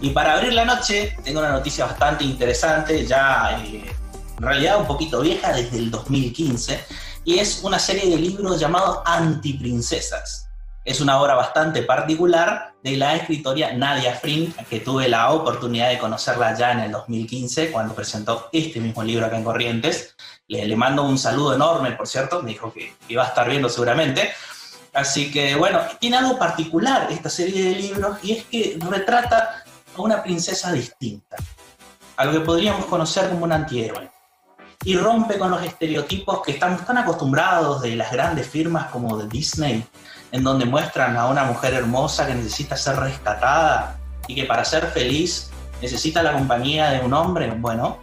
Y para abrir la noche, tengo una noticia bastante interesante, ya eh, en realidad un poquito vieja, desde el 2015, y es una serie de libros llamado Antiprincesas. Es una obra bastante particular de la escritora Nadia Frink, que tuve la oportunidad de conocerla ya en el 2015, cuando presentó este mismo libro acá en Corrientes. Le, le mando un saludo enorme, por cierto, me dijo que iba a estar viendo seguramente. Así que bueno, tiene algo particular esta serie de libros y es que retrata a una princesa distinta, a lo que podríamos conocer como un antihéroe. Y rompe con los estereotipos que estamos tan acostumbrados de las grandes firmas como de Disney, en donde muestran a una mujer hermosa que necesita ser rescatada y que para ser feliz necesita la compañía de un hombre. Bueno,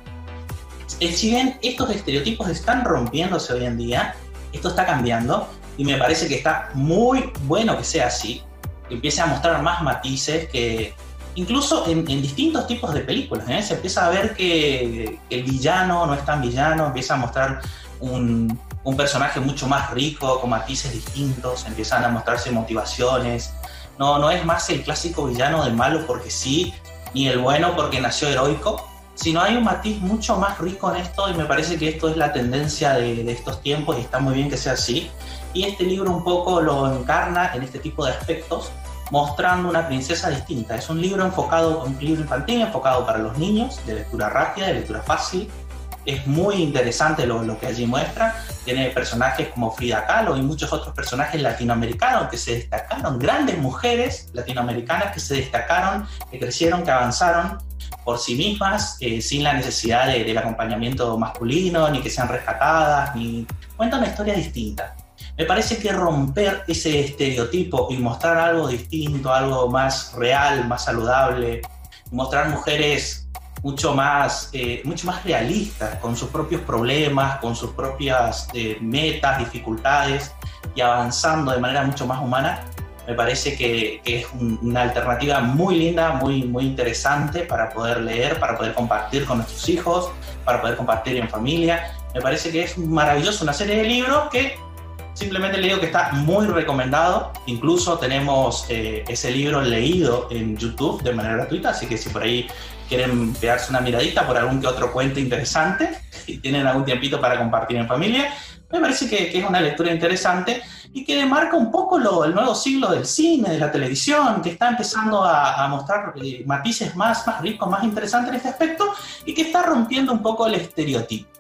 si bien estos estereotipos están rompiéndose hoy en día, esto está cambiando y me parece que está muy bueno que sea así, que empiece a mostrar más matices, que incluso en, distintos tipos de películas. ¿eh? Se empieza a ver que, el villano no es tan villano, empieza a mostrar un, personaje mucho más rico, con matices distintos, empiezan a mostrarse motivaciones. No, no es más el clásico villano del malo porque sí, ni el bueno porque nació heroico, sino hay un matiz mucho más rico en esto y me parece que esto es la tendencia de, de estos tiempos y está muy bien que sea así. Y este libro un poco lo encarna en este tipo de aspectos mostrando una princesa distinta. Es un libro enfocado, un libro infantil enfocado para los niños, de lectura rápida, de lectura fácil. Es muy interesante lo, lo que allí muestra. Tiene personajes como Frida Kahlo y muchos otros personajes latinoamericanos que se destacaron, grandes mujeres latinoamericanas que se destacaron, que crecieron, que avanzaron por sí mismas, eh, sin la necesidad de, del acompañamiento masculino, ni que sean rescatadas, ni cuenta una historia distinta. Me parece que romper ese estereotipo y mostrar algo distinto, algo más real, más saludable, mostrar mujeres mucho más, eh, mucho más realistas, con sus propios problemas, con sus propias eh, metas, dificultades y avanzando de manera mucho más humana, me parece que, es una alternativa muy linda, muy, muy interesante para poder leer, para poder compartir con nuestros hijos, para poder compartir en familia. Me parece que es maravilloso una serie de libros que Simplemente le digo que está muy recomendado. Incluso tenemos eh, ese libro leído en YouTube de manera gratuita, así que si por ahí quieren pegarse una miradita por algún que otro cuento interesante y tienen algún tiempito para compartir en familia, me parece que, es una lectura interesante y que demarca un poco lo, el nuevo siglo del cine, de la televisión, que está empezando a, mostrar eh, matices más, más ricos, más interesantes en este aspecto y que está rompiendo un poco el estereotipo.